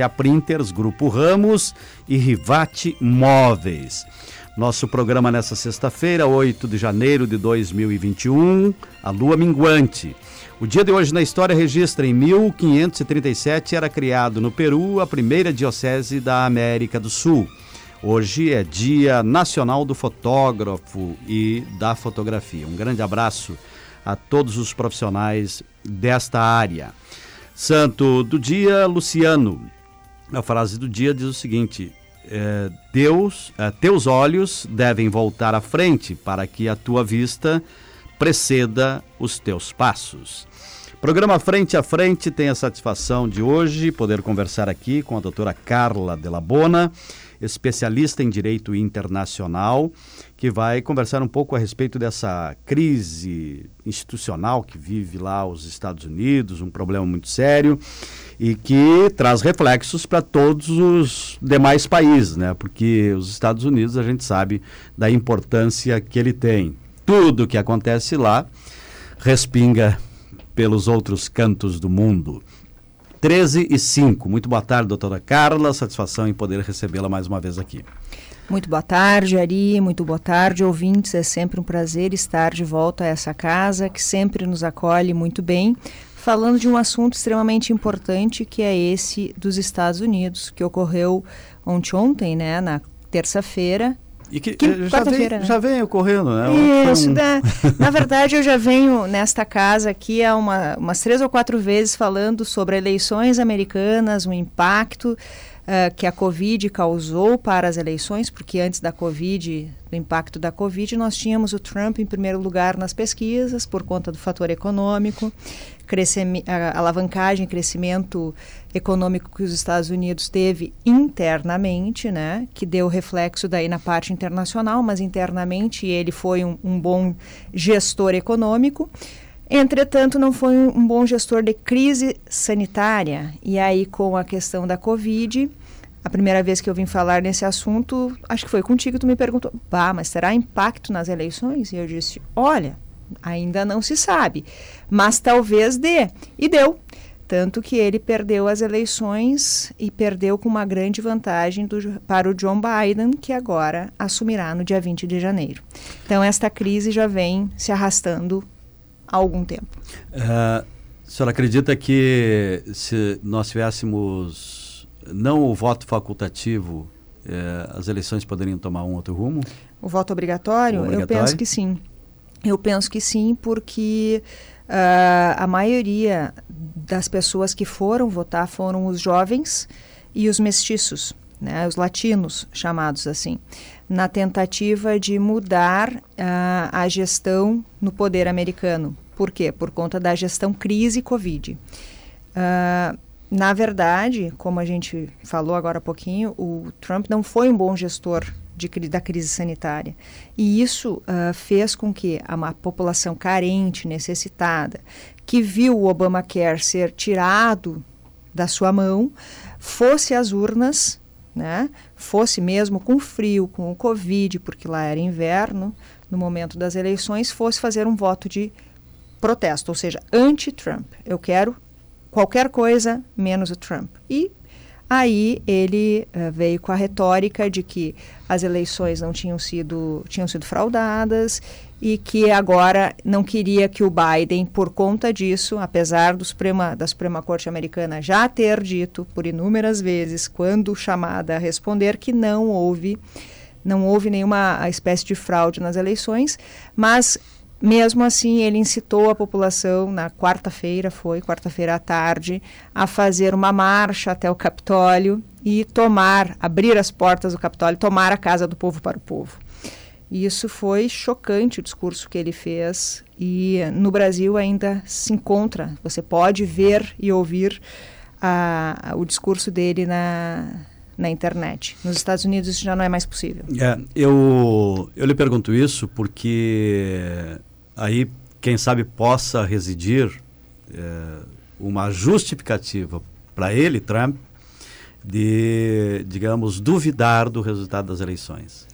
a Printers, Grupo Ramos e Rivate Móveis. Nosso programa nessa sexta-feira, 8 de janeiro de 2021, a lua minguante. O dia de hoje na história registra em 1537 era criado no Peru a primeira diocese da América do Sul. Hoje é Dia Nacional do Fotógrafo e da Fotografia. Um grande abraço a todos os profissionais desta área. Santo do dia, Luciano. A frase do dia diz o seguinte: é, Deus, é, teus olhos devem voltar à frente para que a tua vista preceda os teus passos. Programa Frente a Frente tem a satisfação de hoje poder conversar aqui com a doutora Carla Delabona, especialista em direito internacional, que vai conversar um pouco a respeito dessa crise institucional que vive lá os Estados Unidos, um problema muito sério e que traz reflexos para todos os demais países, né? Porque os Estados Unidos a gente sabe da importância que ele tem. Tudo que acontece lá respinga pelos outros cantos do mundo. 13 e 5. Muito boa tarde, doutora Carla. Satisfação em poder recebê-la mais uma vez aqui. Muito boa tarde, Ari. Muito boa tarde, ouvintes. É sempre um prazer estar de volta a essa casa que sempre nos acolhe muito bem falando de um assunto extremamente importante que é esse dos Estados Unidos, que ocorreu ontem, ontem né, na terça-feira. E que, que eh, já, vem, né? já vem ocorrendo, né? Isso, um... né? na verdade eu já venho nesta casa aqui há uma, umas três ou quatro vezes falando sobre eleições americanas, o impacto uh, que a Covid causou para as eleições, porque antes da Covid, do impacto da Covid, nós tínhamos o Trump em primeiro lugar nas pesquisas, por conta do fator econômico, alavancagem, crescimento econômico que os Estados Unidos teve internamente, né, que deu reflexo daí na parte internacional, mas internamente ele foi um, um bom gestor econômico. Entretanto, não foi um, bom gestor de crise sanitária. E aí, com a questão da Covid, a primeira vez que eu vim falar nesse assunto, acho que foi contigo, tu me perguntou, bah, mas terá impacto nas eleições? E eu disse, olha, ainda não se sabe, mas talvez dê. E deu. Tanto que ele perdeu as eleições e perdeu com uma grande vantagem do, para o John Biden, que agora assumirá no dia 20 de janeiro. Então, esta crise já vem se arrastando há algum tempo. Uh, a senhora acredita que se nós tivéssemos não o voto facultativo, uh, as eleições poderiam tomar um outro rumo? O voto obrigatório? O obrigatório? Eu penso que sim. Eu penso que sim, porque uh, a maioria das pessoas que foram votar foram os jovens e os mestiços, né, os latinos, chamados assim na tentativa de mudar uh, a gestão no poder americano. Por quê? Por conta da gestão crise Covid. Uh, na verdade, como a gente falou agora há pouquinho, o Trump não foi um bom gestor de, da crise sanitária. E isso uh, fez com que a, população carente, necessitada, que viu o Obamacare ser tirado da sua mão, fosse às urnas né, fosse mesmo com frio, com o Covid, porque lá era inverno, no momento das eleições, fosse fazer um voto de protesto, ou seja, anti-Trump. Eu quero qualquer coisa menos o Trump. E Aí ele uh, veio com a retórica de que as eleições não tinham sido, tinham sido fraudadas e que agora não queria que o Biden, por conta disso, apesar do Suprema, da Suprema Corte Americana já ter dito por inúmeras vezes, quando chamada a responder, que não houve, não houve nenhuma espécie de fraude nas eleições, mas mesmo assim, ele incitou a população na quarta-feira, foi quarta-feira à tarde, a fazer uma marcha até o Capitólio e tomar, abrir as portas do Capitólio, tomar a casa do povo para o povo. Isso foi chocante o discurso que ele fez e no Brasil ainda se encontra, você pode ver e ouvir a, a, o discurso dele na, na internet. Nos Estados Unidos isso já não é mais possível. É, eu, eu lhe pergunto isso porque aí, quem sabe, possa residir é, uma justificativa para ele, Trump, de, digamos, duvidar do resultado das eleições.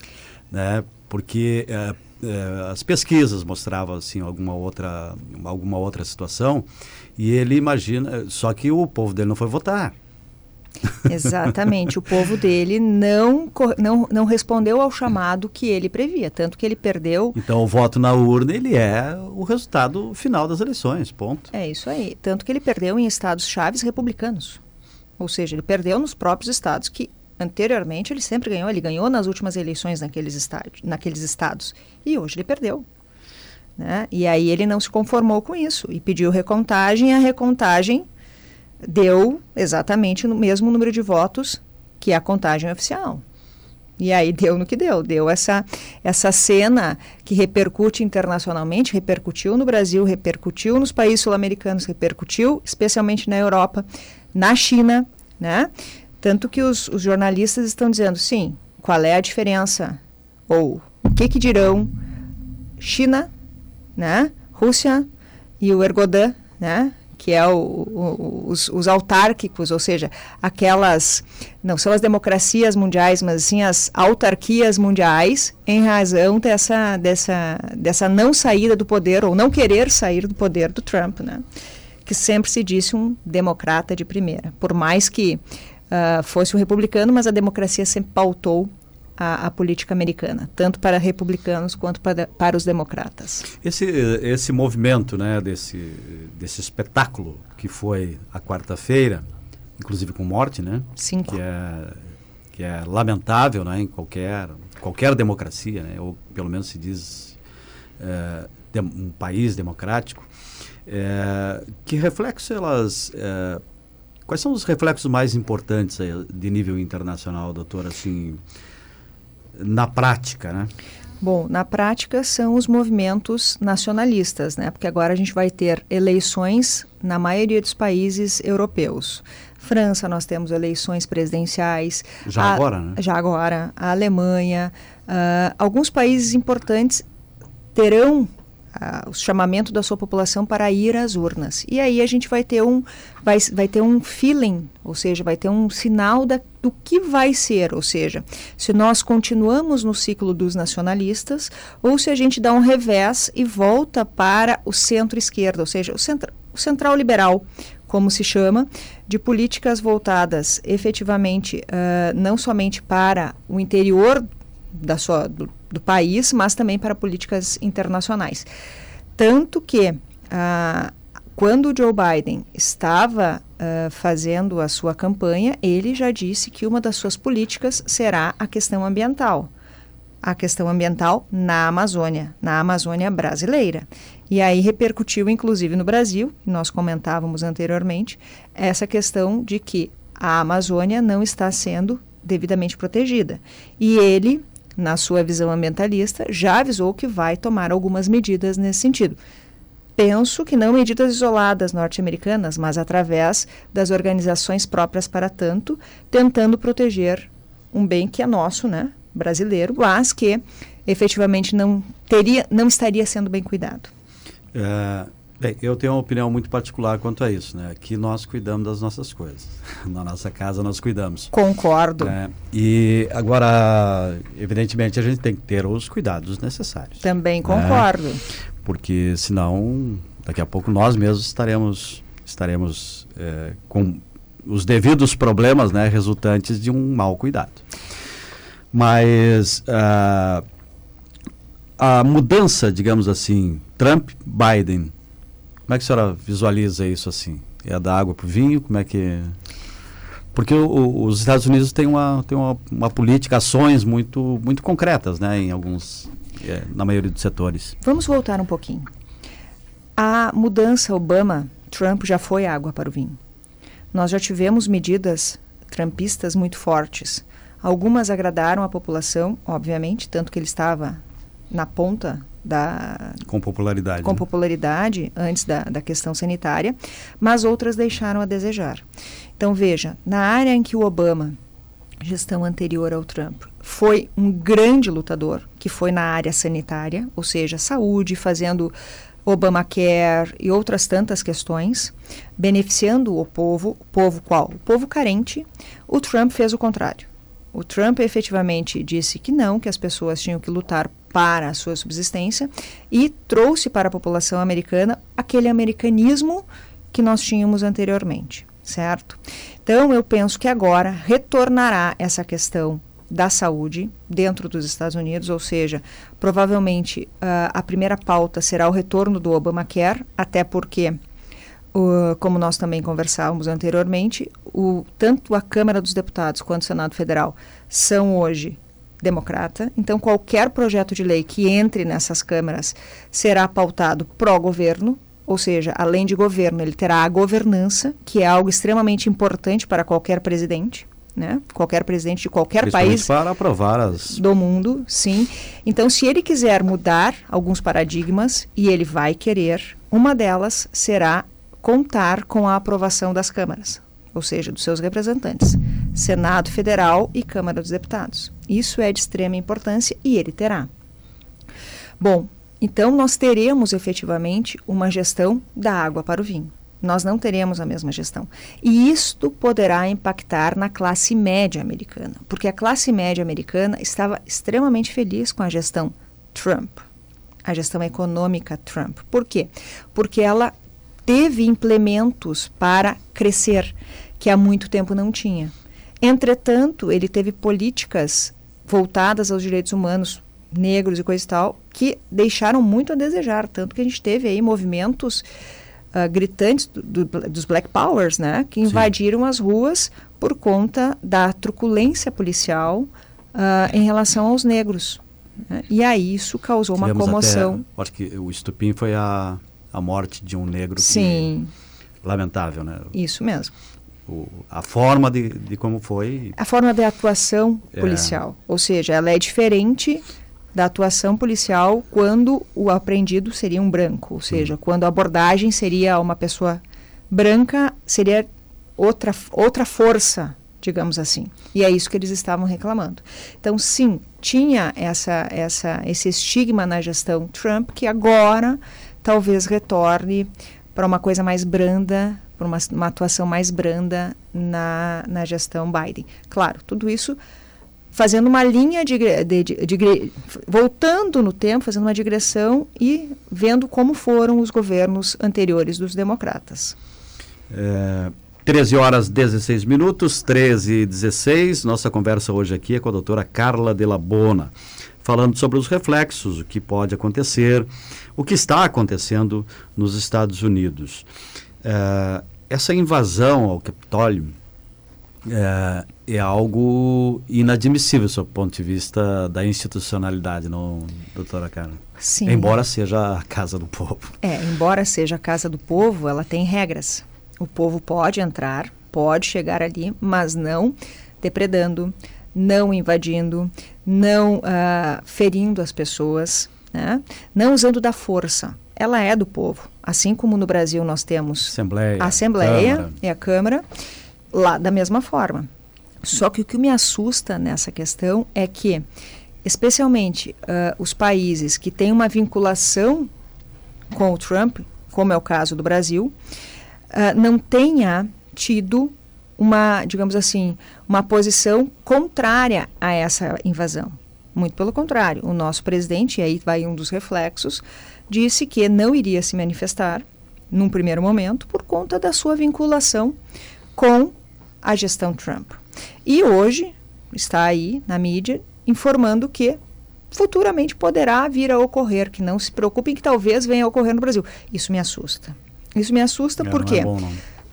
Né? Porque é, é, as pesquisas mostravam assim, alguma, outra, alguma outra situação e ele imagina, só que o povo dele não foi votar. Exatamente. o povo dele não, não, não respondeu ao chamado que ele previa, tanto que ele perdeu. Então, o voto na urna ele é o resultado final das eleições, ponto. É isso aí. Tanto que ele perdeu em estados chaves republicanos. Ou seja, ele perdeu nos próprios estados que anteriormente ele sempre ganhou. Ele ganhou nas últimas eleições naqueles, naqueles estados. E hoje ele perdeu. Né? E aí ele não se conformou com isso e pediu recontagem. E a recontagem deu exatamente o mesmo número de votos que a contagem oficial. E aí deu no que deu, deu essa, essa cena que repercute internacionalmente, repercutiu no Brasil, repercutiu nos países sul-americanos, repercutiu especialmente na Europa, na China, né? Tanto que os, os jornalistas estão dizendo, sim, qual é a diferença? Ou o que, que dirão China, né? Rússia e o Erdogan, né? Que é o, o, os, os, autárquicos, ou seja, aquelas, não são as democracias mundiais, mas sim as autarquias mundiais, em razão dessa, dessa, dessa não saída do poder, ou não querer sair do poder do Trump, né? que sempre se disse um democrata de primeira. Por mais que uh, fosse um republicano, mas a democracia sempre pautou a, a, política americana, tanto para republicanos quanto para, para os democratas. Esse, esse movimento, né, desse, desse espetáculo que foi a quarta-feira, inclusive com morte, né? Cinco. Que é, que é lamentável, né, em qualquer, qualquer democracia, né, ou pelo menos se diz é, um país democrático. É, que reflexos elas é, Quais são os reflexos mais importantes de nível internacional, doutor, assim, na prática, né? Bom, na prática são os movimentos nacionalistas, né? Porque agora a gente vai ter eleições na maioria dos países europeus. França, nós temos eleições presidenciais. Já a, agora, né? Já agora. A Alemanha. Uh, alguns países importantes terão o chamamento da sua população para ir às urnas. E aí a gente vai ter um, vai, vai ter um feeling, ou seja, vai ter um sinal da, do que vai ser, ou seja, se nós continuamos no ciclo dos nacionalistas ou se a gente dá um revés e volta para o centro-esquerda, ou seja, o, centra, o central liberal, como se chama, de políticas voltadas efetivamente uh, não somente para o interior da sua, do, do país, mas também para políticas internacionais. Tanto que, ah, quando o Joe Biden estava ah, fazendo a sua campanha, ele já disse que uma das suas políticas será a questão ambiental. A questão ambiental na Amazônia, na Amazônia brasileira. E aí repercutiu, inclusive, no Brasil, nós comentávamos anteriormente, essa questão de que a Amazônia não está sendo devidamente protegida. E ele na sua visão ambientalista, já avisou que vai tomar algumas medidas nesse sentido. Penso que não medidas isoladas norte-americanas, mas através das organizações próprias para tanto, tentando proteger um bem que é nosso, né, brasileiro, mas que efetivamente não teria, não estaria sendo bem cuidado. É, Bem, eu tenho uma opinião muito particular quanto a isso, né? Que nós cuidamos das nossas coisas. Na nossa casa nós cuidamos. Concordo. É, e agora, evidentemente, a gente tem que ter os cuidados necessários. Também né? concordo. Né? Porque senão, daqui a pouco nós mesmos estaremos, estaremos é, com os devidos problemas, né? Resultantes de um mau cuidado. Mas uh, a mudança, digamos assim, Trump-Biden como é que a senhora visualiza isso assim? É da água para o vinho? Como é que. Porque o, os Estados Unidos têm uma, têm uma, uma política, ações muito, muito concretas, né, em alguns, é, na maioria dos setores. Vamos voltar um pouquinho. A mudança Obama-Trump já foi água para o vinho. Nós já tivemos medidas trumpistas muito fortes. Algumas agradaram a população, obviamente, tanto que ele estava na ponta da com popularidade com né? popularidade antes da, da questão sanitária, mas outras deixaram a desejar. Então veja, na área em que o Obama, gestão anterior ao Trump, foi um grande lutador, que foi na área sanitária, ou seja, saúde, fazendo Obamacare e outras tantas questões, beneficiando o povo, o povo qual? O povo carente. O Trump fez o contrário. O Trump efetivamente disse que não, que as pessoas tinham que lutar para a sua subsistência e trouxe para a população americana aquele americanismo que nós tínhamos anteriormente, certo? Então, eu penso que agora retornará essa questão da saúde dentro dos Estados Unidos, ou seja, provavelmente uh, a primeira pauta será o retorno do Obamacare, até porque, uh, como nós também conversávamos anteriormente, o, tanto a Câmara dos Deputados quanto o Senado Federal são hoje democrata, então qualquer projeto de lei que entre nessas câmaras será pautado pró-governo, ou seja, além de governo, ele terá a governança, que é algo extremamente importante para qualquer presidente né? Qualquer presidente de qualquer país para aprovar as do mundo, sim. Então, se ele quiser mudar alguns paradigmas e ele vai querer, uma delas será contar com a aprovação das câmaras, ou seja, dos seus representantes, Senado Federal e Câmara dos Deputados. Isso é de extrema importância e ele terá. Bom, então nós teremos efetivamente uma gestão da água para o vinho nós não teremos a mesma gestão. E isto poderá impactar na classe média americana, porque a classe média americana estava extremamente feliz com a gestão Trump, a gestão econômica Trump. Por quê? Porque ela teve implementos para crescer que há muito tempo não tinha. Entretanto, ele teve políticas voltadas aos direitos humanos negros e coisa e tal que deixaram muito a desejar, tanto que a gente teve aí movimentos uh, gritantes do, do, dos Black Powers, né, que invadiram Sim. as ruas por conta da truculência policial uh, em relação aos negros. Né? E aí isso causou Tivemos uma comoção. Até, acho que o estupim foi a, a morte de um negro. Sim. Que, lamentável, né? Isso mesmo. O, a forma de, de como foi. A forma de atuação é. policial. Ou seja, ela é diferente da atuação policial quando o apreendido seria um branco, ou seja, quando a abordagem seria uma pessoa branca, seria outra, outra força, digamos assim. E é isso que eles estavam reclamando. Então, sim, tinha essa, essa, esse estigma na gestão Trump que agora talvez retorne para uma coisa mais branda, para uma, uma atuação mais branda na, na gestão Biden. Claro, tudo isso fazendo uma linha de, de, de, de, voltando no tempo, fazendo uma digressão e vendo como foram os governos anteriores dos democratas. É, 13 horas 16 minutos, 13 e 16. Nossa conversa hoje aqui é com a doutora Carla de Labona, falando sobre os reflexos, o que pode acontecer, o que está acontecendo nos Estados Unidos. É, essa invasão ao Capitólio é, é algo inadmissível do ponto de vista da institucionalidade, não, doutora Carla? Sim. Embora seja a casa do povo. É, embora seja a casa do povo, ela tem regras. O povo pode entrar, pode chegar ali, mas não depredando, não invadindo, não uh, ferindo as pessoas, né? não usando da força. Ela é do povo. Assim como no Brasil nós temos Assembleia, a Assembleia Câmara. e a Câmara lá da mesma forma. Só que o que me assusta nessa questão é que, especialmente uh, os países que têm uma vinculação com o Trump, como é o caso do Brasil, uh, não tenha tido uma, digamos assim, uma posição contrária a essa invasão. Muito pelo contrário, o nosso presidente, e aí vai um dos reflexos, disse que não iria se manifestar num primeiro momento por conta da sua vinculação com a gestão Trump. E hoje está aí na mídia informando que futuramente poderá vir a ocorrer, que não se preocupem que talvez venha a ocorrer no Brasil. Isso me assusta. Isso me assusta é, por quê? É bom,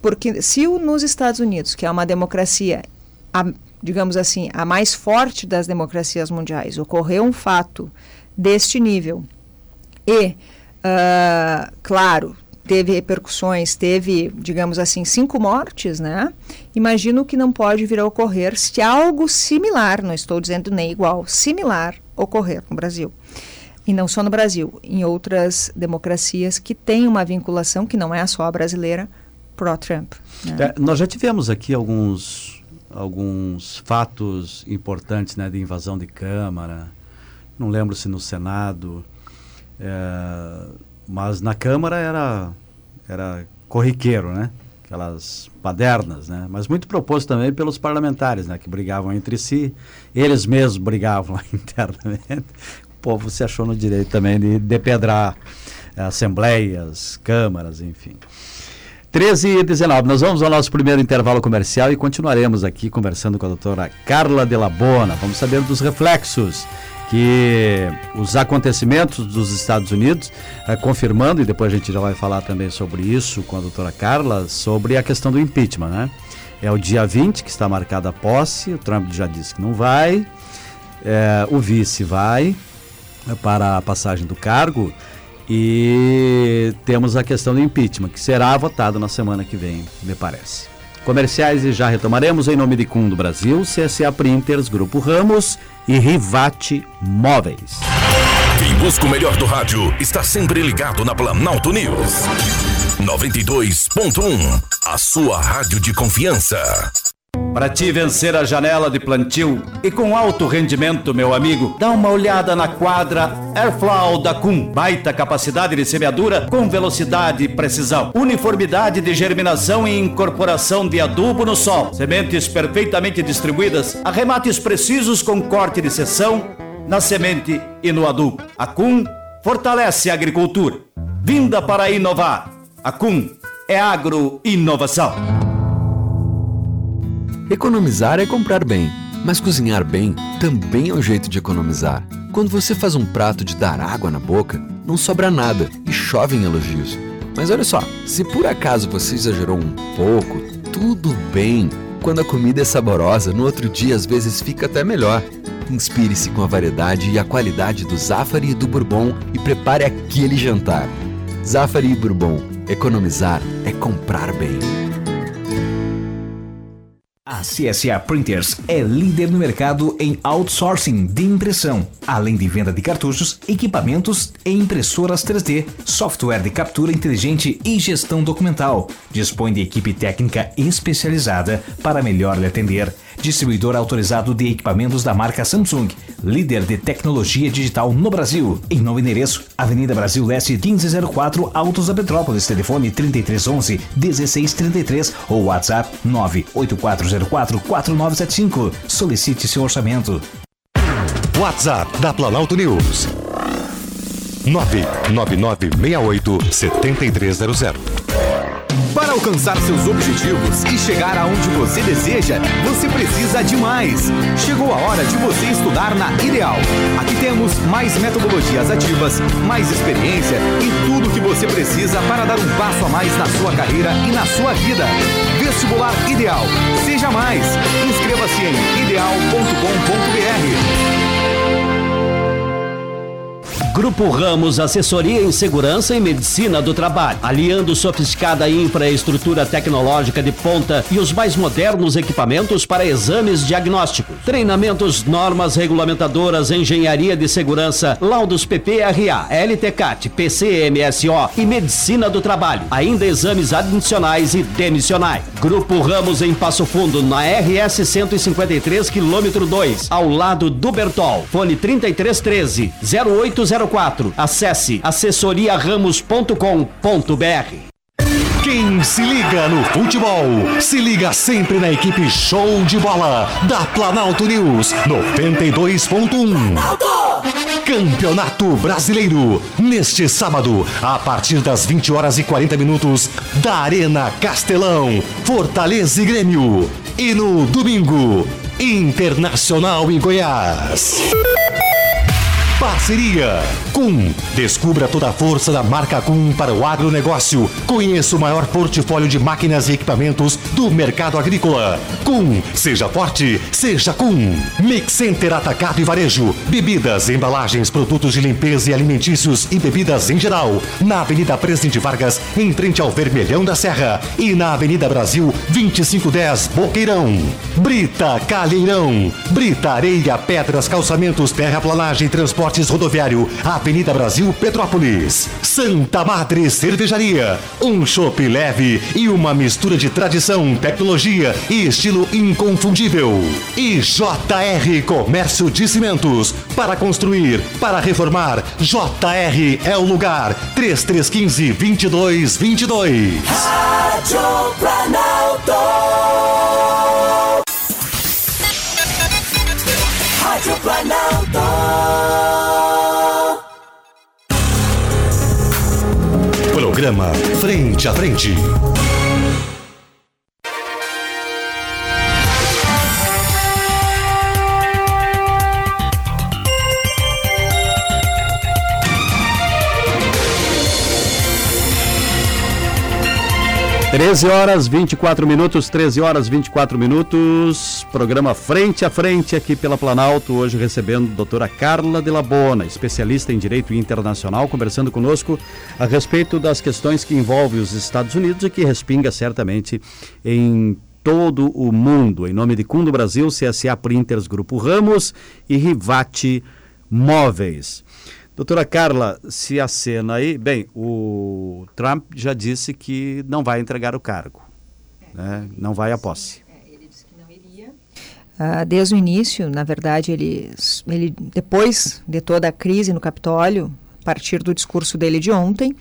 Porque se o, nos Estados Unidos, que é uma democracia, a, digamos assim, a mais forte das democracias mundiais, ocorreu um fato deste nível e, uh, claro, teve repercussões, teve, digamos assim, cinco mortes, né? Imagino que não pode vir a ocorrer se algo similar, não estou dizendo nem igual, similar ocorrer no Brasil. E não só no Brasil, em outras democracias que têm uma vinculação, que não é só a brasileira, pró-Trump. Né? É, nós já tivemos aqui alguns, alguns fatos importantes né, de invasão de Câmara, não lembro se no Senado. É, mas na Câmara era, era corriqueiro, né? Aquelas padernas, né? Mas muito proposto também pelos parlamentares, né? Que brigavam entre si. Eles mesmos brigavam internamente. O povo se achou no direito também de depedrar assembleias, câmaras, enfim. 13 e 19. Nós vamos ao nosso primeiro intervalo comercial e continuaremos aqui conversando com a doutora Carla de Labona. Vamos saber dos reflexos que os acontecimentos dos Estados Unidos, eh, confirmando, e depois a gente já vai falar também sobre isso com a doutora Carla, sobre a questão do impeachment, né? É o dia 20 que está marcada a posse, o Trump já disse que não vai, é, o vice vai para a passagem do cargo, e temos a questão do impeachment, que será votado na semana que vem, me parece. Comerciais e já retomaremos em nome de Cum do Brasil, CSA Printers, Grupo Ramos e Rivate Móveis. Quem busca o melhor do rádio está sempre ligado na Planalto News. 92.1, a sua rádio de confiança. Para te vencer a janela de plantio e com alto rendimento, meu amigo, dá uma olhada na quadra Airflow da Cum. Baita capacidade de semeadura com velocidade e precisão. Uniformidade de germinação e incorporação de adubo no sol. Sementes perfeitamente distribuídas, arremates precisos com corte de seção na semente e no adubo. A Cum fortalece a agricultura. Vinda para inovar. A Cum é agro-inovação. Economizar é comprar bem, mas cozinhar bem também é um jeito de economizar. Quando você faz um prato de dar água na boca, não sobra nada e chove em elogios. Mas olha só, se por acaso você exagerou um pouco, tudo bem. Quando a comida é saborosa, no outro dia às vezes fica até melhor. Inspire-se com a variedade e a qualidade do Zafari e do Bourbon e prepare aquele jantar. Zafari e Bourbon. Economizar é comprar bem. A CSA Printers é líder no mercado em outsourcing de impressão, além de venda de cartuchos, equipamentos e impressoras 3D, software de captura inteligente e gestão documental. Dispõe de equipe técnica especializada para melhor lhe atender distribuidor autorizado de equipamentos da marca Samsung, líder de tecnologia digital no Brasil. Em novo endereço, Avenida Brasil Leste 1504, Autos da Petrópolis, telefone 3311 1633 ou WhatsApp 98404 4975. Solicite seu orçamento. WhatsApp da Planalto News 99968 7300 para alcançar seus objetivos e chegar aonde você deseja, você precisa de mais. Chegou a hora de você estudar na Ideal. Aqui temos mais metodologias ativas, mais experiência e tudo o que você precisa para dar um passo a mais na sua carreira e na sua vida. Vestibular Ideal. Seja mais. Inscreva-se em ideal.com.br. Grupo Ramos Assessoria em Segurança e Medicina do Trabalho, aliando sofisticada infraestrutura tecnológica de ponta e os mais modernos equipamentos para exames diagnósticos, treinamentos, normas regulamentadoras, engenharia de segurança, laudos PPRA, LTCAT, PCMSO e Medicina do Trabalho, ainda exames adicionais e demissionais. Grupo Ramos em Passo Fundo, na RS 153, quilômetro 2, ao lado do Bertol. Fone 3313 0804 04. Acesse assessoriaramos.com.br. Quem se liga no futebol, se liga sempre na equipe Show de Bola da Planalto News 92.1. Campeonato Brasileiro, neste sábado, a partir das 20 horas e 40 minutos, da Arena Castelão, Fortaleza e Grêmio. E no domingo, Internacional em Goiás. Parceria Cum. Descubra toda a força da marca Cum para o agronegócio. Conheça o maior portfólio de máquinas e equipamentos do mercado agrícola. Cum. Seja forte, seja Cum. Mix Center Atacado e Varejo. Bebidas, embalagens, produtos de limpeza e alimentícios e bebidas em geral. Na Avenida Presidente Vargas, em frente ao Vermelhão da Serra. E na Avenida Brasil, 2510, Boqueirão. Brita Calheirão. Brita Areia, Pedras, Calçamentos, Terraplanagem, Transporte Transportes Rodoviário, Avenida Brasil, Petrópolis. Santa Madre Cervejaria. Um chopp leve e uma mistura de tradição, tecnologia e estilo inconfundível. E JR Comércio de Cimentos. Para construir, para reformar, JR é o lugar. 3315 2222. Rádio Planalto. Rádio Planalto. Frente a Frente. 13 horas 24 minutos, 13 horas 24 minutos. Programa Frente a Frente aqui pela Planalto, hoje recebendo a doutora Carla de Labona, especialista em Direito Internacional, conversando conosco a respeito das questões que envolvem os Estados Unidos e que respinga certamente em todo o mundo. Em nome de Cundo Brasil, CSA Printers, Grupo Ramos e Rivate Móveis. Doutora Carla, se a cena aí. Bem, o Trump já disse que não vai entregar o cargo, né? não vai à posse. É, ele disse que não iria. Ah, desde o início, na verdade, ele, ele, depois de toda a crise no Capitólio, a partir do discurso dele de ontem,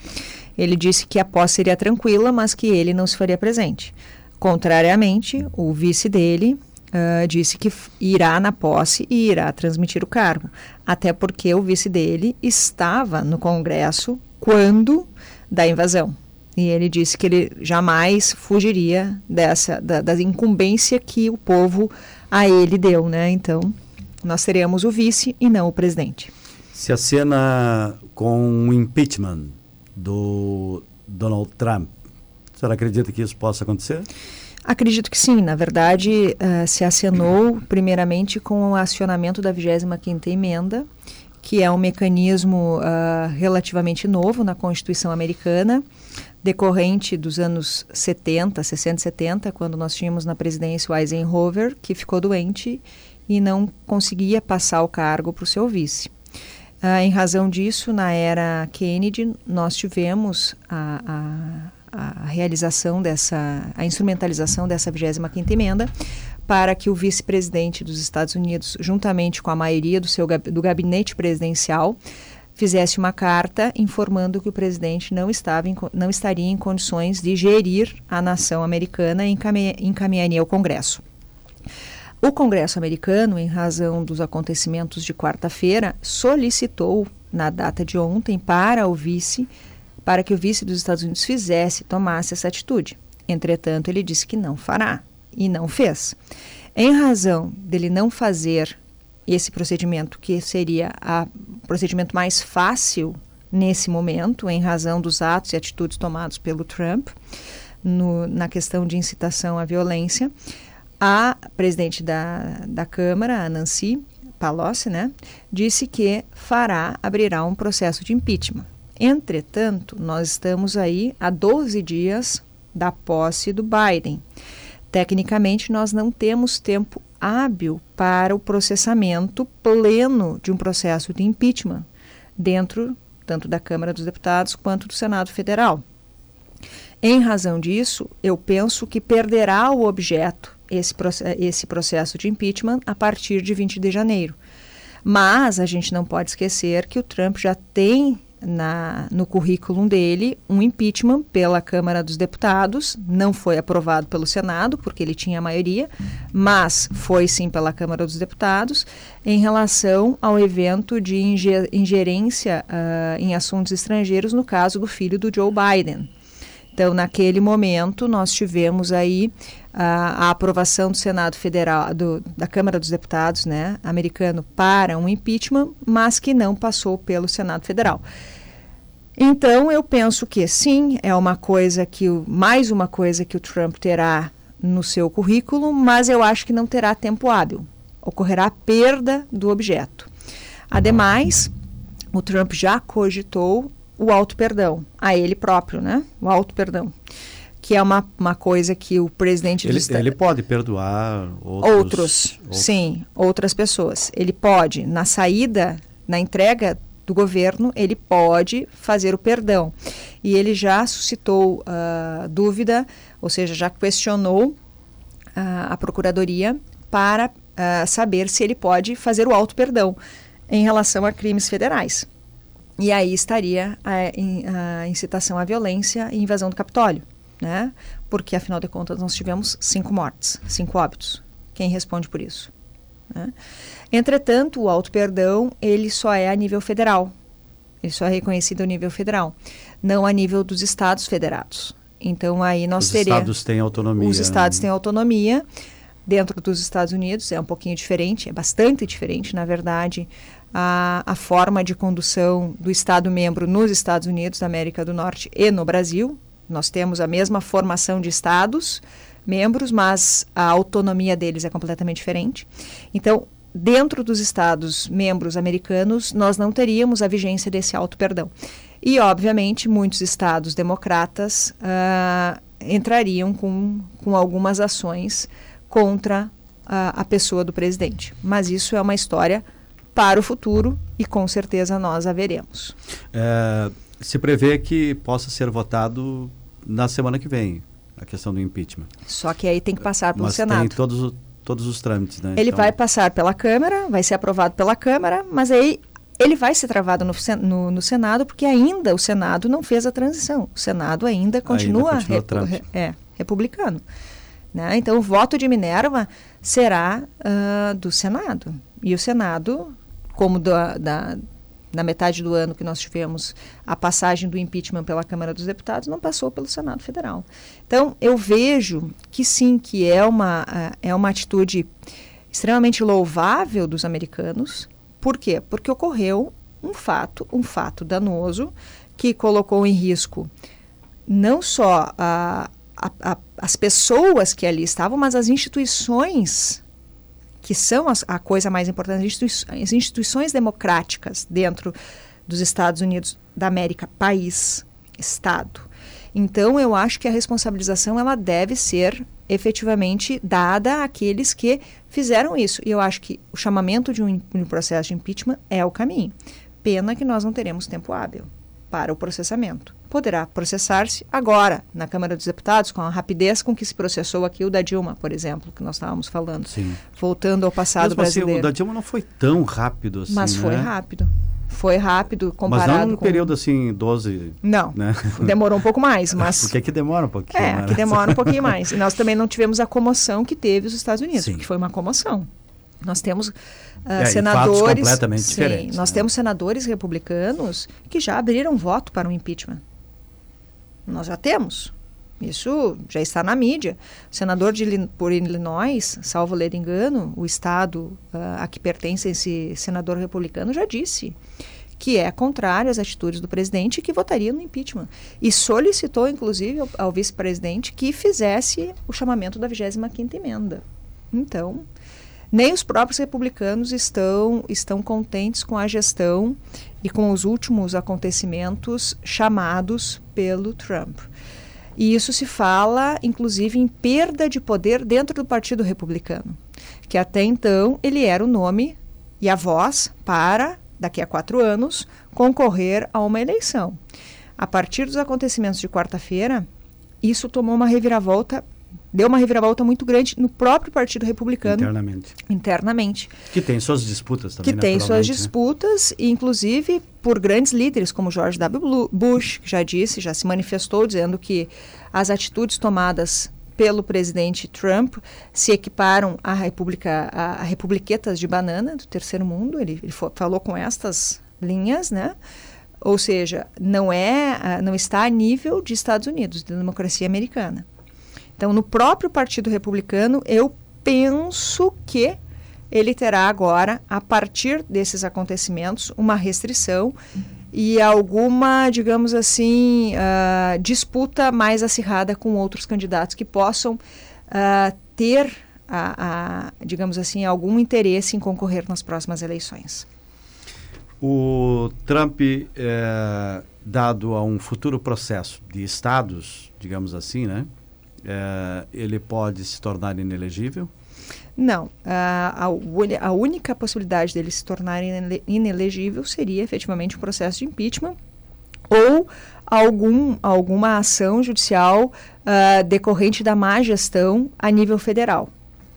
ele disse que a posse seria tranquila, mas que ele não se faria presente. Contrariamente, o vice dele, uh, disse que irá na posse e irá transmitir o cargo, até porque o vice dele estava no Congresso quando da invasão. E ele disse que ele jamais fugiria dessa da, da incumbência que o povo a ele deu, né? Então, nós teremos o vice e não o presidente. Se a cena com o impeachment do Donald Trump, senhora acredita que isso possa acontecer? Acredito que sim. Na verdade, uh, se acenou primeiramente com o acionamento da 25ª emenda, que é um mecanismo uh, relativamente novo na Constituição americana, decorrente dos anos 70, 60 e 70, quando nós tínhamos na presidência o Eisenhower, que ficou doente e não conseguia passar o cargo para o seu vice. Uh, em razão disso, na era Kennedy, nós tivemos a, a a realização dessa, a instrumentalização dessa 25ª emenda para que o vice-presidente dos Estados Unidos, juntamente com a maioria do seu do gabinete presidencial, fizesse uma carta informando que o presidente não, estava em, não estaria em condições de gerir a nação americana e encaminharia ao Congresso. O Congresso americano, em razão dos acontecimentos de quarta-feira, solicitou, na data de ontem, para o vice para que o vice dos Estados Unidos fizesse, tomasse essa atitude. Entretanto, ele disse que não fará e não fez. Em razão dele não fazer esse procedimento, que seria o procedimento mais fácil nesse momento, em razão dos atos e atitudes tomados pelo Trump no, na questão de incitação à violência, a presidente da, da Câmara, a Nancy Pelosi, né, disse que fará, abrirá um processo de impeachment. Entretanto, nós estamos aí há 12 dias da posse do Biden. Tecnicamente, nós não temos tempo hábil para o processamento pleno de um processo de impeachment dentro tanto da Câmara dos Deputados quanto do Senado Federal. Em razão disso, eu penso que perderá o objeto esse, esse processo de impeachment a partir de 20 de janeiro. Mas a gente não pode esquecer que o Trump já tem na, no currículo dele um impeachment pela Câmara dos Deputados. Não foi aprovado pelo Senado, porque ele tinha a maioria, mas foi sim pela Câmara dos Deputados, em relação ao evento de ingerência uh, em assuntos estrangeiros, no caso do filho do Joe Biden. Então, naquele momento, nós tivemos aí a, a aprovação do Senado Federal, do, da Câmara dos Deputados, né, americano, para um impeachment, mas que não passou pelo Senado Federal. Então, eu penso que sim, é uma coisa que, mais uma coisa que o Trump terá no seu currículo, mas eu acho que não terá tempo hábil. Ocorrerá perda do objeto. Ademais, o Trump já cogitou o auto-perdão, a ele próprio, né? O auto-perdão. Que é uma, uma coisa que o presidente ele, ele pode perdoar outros, outros, outros, sim, outras pessoas. Ele pode, na saída, na entrega do governo, ele pode fazer o perdão. E ele já suscitou uh, dúvida, ou seja, já questionou uh, a Procuradoria para uh, saber se ele pode fazer o auto-perdão em relação a crimes federais. E aí estaria a, a incitação à violência e invasão do Capitólio, né? Porque, afinal de contas, nós tivemos cinco mortes, cinco óbitos. Quem responde por isso? Né? Entretanto, o auto-perdão, ele só é a nível federal. Ele só é reconhecido a nível federal, não a nível dos estados federados. Então, aí nós. Os estados têm autonomia. Os estados né? têm autonomia. Dentro dos Estados Unidos é um pouquinho diferente, é bastante diferente, na verdade, a, a forma de condução do Estado membro nos Estados Unidos da América do Norte e no Brasil. Nós temos a mesma formação de estados, membros, mas a autonomia deles é completamente diferente. Então, dentro dos estados membros americanos, nós não teríamos a vigência desse auto-perdão. E, obviamente, muitos estados democratas uh, entrariam com, com algumas ações contra a, a pessoa do presidente. Mas isso é uma história para o futuro e com certeza nós a veremos. É, se prevê que possa ser votado na semana que vem a questão do impeachment. Só que aí tem que passar pelo Mas Senado. Tem todos, todos os trâmites, né? Ele então... vai passar pela Câmara, vai ser aprovado pela Câmara, mas aí ele vai ser travado no, no, no, Senado porque ainda o Senado não fez a transição. O Senado ainda continua, ainda continua é, republicano. Né? Então, o voto de Minerva será uh, do Senado. E o Senado, como da, da, na metade do ano que nós tivemos a passagem do impeachment pela Câmara dos Deputados, não passou pelo Senado Federal. Então, eu vejo que sim, que é uma, é uma atitude extremamente louvável dos americanos. Por quê? Porque ocorreu um fato, um fato danoso, que colocou em risco não só a, a, a, as pessoas que ali estavam, mas as instituições que são as, a coisa mais importante, as, institui as instituições democráticas dentro dos Estados Unidos da América, país, Estado. Então, eu acho que a responsabilização ela deve ser efetivamente dada àqueles que fizeram isso. E eu acho que o chamamento de um, um processo de impeachment é o caminho. Pena que nós não teremos tempo hábil para o processamento. Poderá processar-se agora na Câmara dos Deputados, com a rapidez com que se processou aqui o da Dilma, por exemplo, que nós estávamos falando. Sim. Voltando ao passado Mesmo brasileiro. Assim, o da Dilma não foi tão rápido assim. Mas foi né? rápido. Foi rápido comparado Mas não no com... período assim, 12... Não, né? demorou um pouco mais, mas... Porque aqui demora um pouquinho. É, né? aqui demora um pouquinho mais. E nós também não tivemos a comoção que teve os Estados Unidos, Sim. porque foi uma comoção. Nós temos uh, É, senadores. completamente sim, diferentes, Nós né? temos senadores republicanos que já abriram voto para o impeachment. Nós já temos. Isso já está na mídia. O senador de, por Illinois, salvo ler engano, o estado ah, a que pertence esse senador republicano, já disse que é contrário às atitudes do presidente e que votaria no impeachment. E solicitou, inclusive, ao, ao vice-presidente que fizesse o chamamento da 25ª emenda. Então, nem os próprios republicanos estão, estão contentes com a gestão e com os últimos acontecimentos chamados pelo Trump. E isso se fala, inclusive, em perda de poder dentro do Partido Republicano, que até então ele era o nome e a voz para, daqui a quatro anos, concorrer a uma eleição. A partir dos acontecimentos de quarta-feira, isso tomou uma reviravolta, deu uma reviravolta muito grande no próprio Partido Republicano Internamente. internamente Que tem suas disputas também, que tem suas né? disputas, inclusive por grandes líderes como George W. Bush, que já disse, já se manifestou dizendo que as atitudes tomadas pelo presidente Trump se equiparam à república, a, republiquetas de banana do terceiro mundo. Ele, ele falou com estas linhas, né? Ou seja, não é, ah, não está a nível de Estados Unidos, da democracia americana. Então, no próprio Partido Republicano, eu penso que ele terá agora, a partir desses acontecimentos, uma restrição e alguma, digamos assim, ah, disputa mais acirrada com outros candidatos que possam ah, ter, a, a, digamos assim, algum interesse em concorrer nas próximas eleições. O Trump, é, dado a um futuro processo de estados, digamos assim, né? é, ele pode se tornar inelegível? Não, a, a, a única possibilidade dele se tornar inele- inelegível seria efetivamente um processo de impeachment ou algum, alguma ação judicial ah, decorrente da má gestão a nível federal.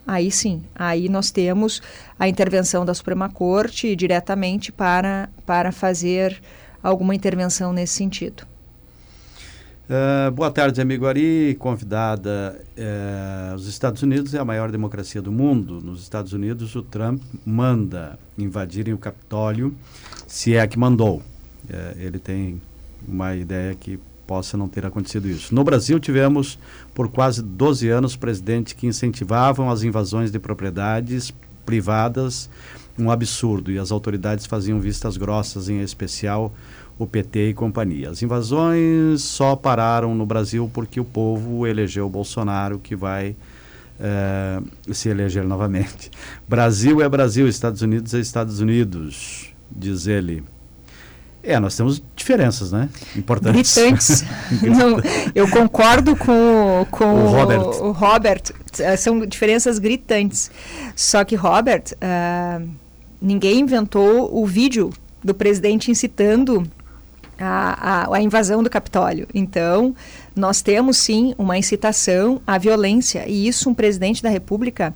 Aí sim, aí nós temos a intervenção da Suprema Corte diretamente para, para fazer alguma intervenção nesse sentido. É, boa tarde, amigo Ari. Convidada. é, os Estados Unidos é a maior democracia do mundo. Nos Estados Unidos, o Trump manda invadirem o Capitólio, se é que mandou. É, ele tem uma ideia que possa não ter acontecido isso. No Brasil, tivemos por quase 12 anos presidentes que incentivavam as invasões de propriedades privadas um absurdo e as autoridades faziam vistas grossas, em especial o PT e companhia. As invasões só pararam no Brasil porque o povo elegeu o Bolsonaro, que vai é, se eleger novamente. Brasil é Brasil, Estados Unidos é Estados Unidos, diz ele. É, nós temos diferenças, né? Importantes. Gritantes. Não, eu concordo com, com o, Robert. o Robert. Eh, são diferenças gritantes. Só que, Robert, uh, ninguém inventou o vídeo do presidente incitando a, a, a, invasão do Capitólio. Então, nós temos sim uma incitação à violência. E isso, um presidente da República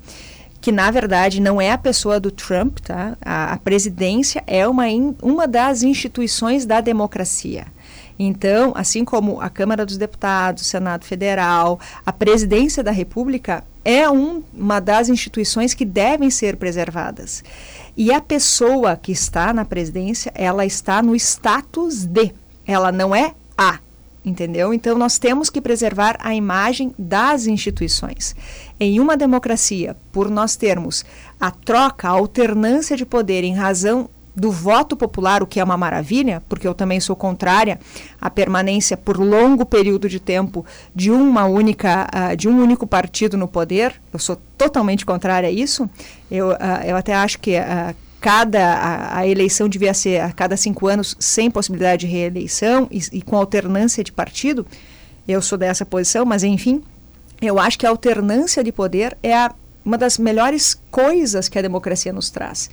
que na verdade não é a pessoa do Trump, tá? A, a presidência é uma, in, uma das instituições da democracia. Então, assim como a Câmara dos Deputados, o Senado Federal, a Presidência da República é um, uma das instituições que devem ser preservadas. E a pessoa que está na presidência, ela está no status de, ela não é a entendeu? Então nós temos que preservar a imagem das instituições. Em uma democracia, por nós termos a troca, a alternância de poder em razão do voto popular, o que é uma maravilha, porque eu também sou contrária à permanência por longo período de tempo de uma única, uh, de um único partido no poder. Eu sou totalmente contrária a isso. Eu, uh, eu até acho que uh, cada a, a, eleição devia ser a cada cinco anos sem possibilidade de reeleição e, e, com alternância de partido. Eu sou dessa posição, mas enfim, eu acho que a alternância de poder é a, uma das melhores coisas que a democracia nos traz.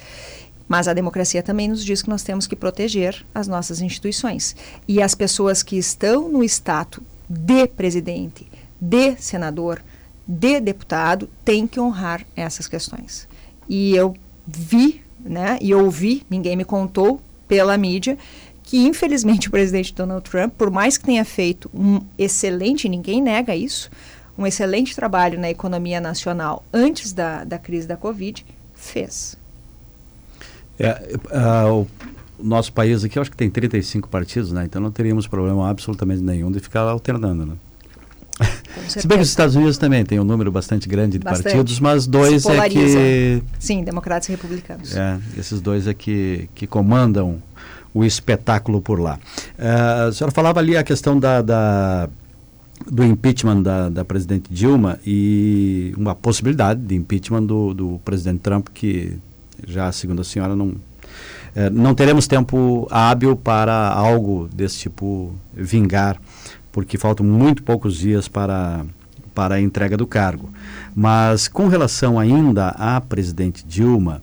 Mas a democracia também nos diz que nós temos que proteger as nossas instituições. E as pessoas que estão no status de presidente, de senador, de deputado, têm que honrar essas questões. E eu vi né, e ouvi, ninguém me contou pela mídia, que infelizmente o presidente Donald Trump, por mais que tenha feito um excelente, ninguém nega isso, um excelente trabalho na economia nacional antes da, da crise da Covid, fez. É, uh, o nosso país aqui, eu acho que tem 35 partidos, né? Então não teríamos problema absolutamente nenhum de ficar alternando, né? Se bem que os Estados Unidos também tem um número bastante grande de bastante. partidos, mas dois é que. Sim, democratas e republicanos. É, esses dois é que, que comandam o espetáculo por lá. Uh, a senhora falava ali a questão da, da do impeachment da, da, presidente Dilma e uma possibilidade de impeachment do, do presidente Trump, que já, segundo a senhora, não, é, não teremos tempo hábil para algo desse tipo vingar porque faltam muito poucos dias para, para a entrega do cargo. Mas com relação ainda à presidente Dilma,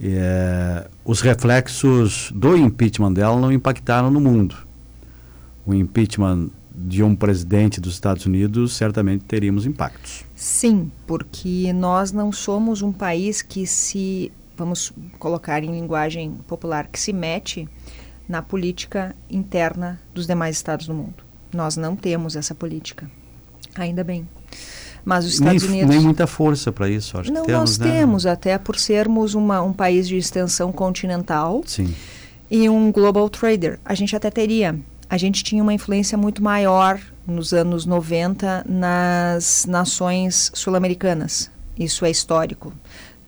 é, os reflexos do impeachment dela não impactaram no mundo. O impeachment de um presidente dos Estados Unidos certamente teríamos impactos. Sim, porque nós não somos um país que se, vamos colocar em linguagem popular, que se mete na política interna dos demais estados do mundo. Nós não temos essa política. Ainda bem. Mas os Estados nem, Unidos. Nem muita força para isso, acho não, que temos, nós né? temos, até por sermos uma, um país de extensão continental Sim. e um global trader. A gente até teria. A gente tinha uma influência muito maior nos anos 90 nas nações sul-americanas. Isso é histórico.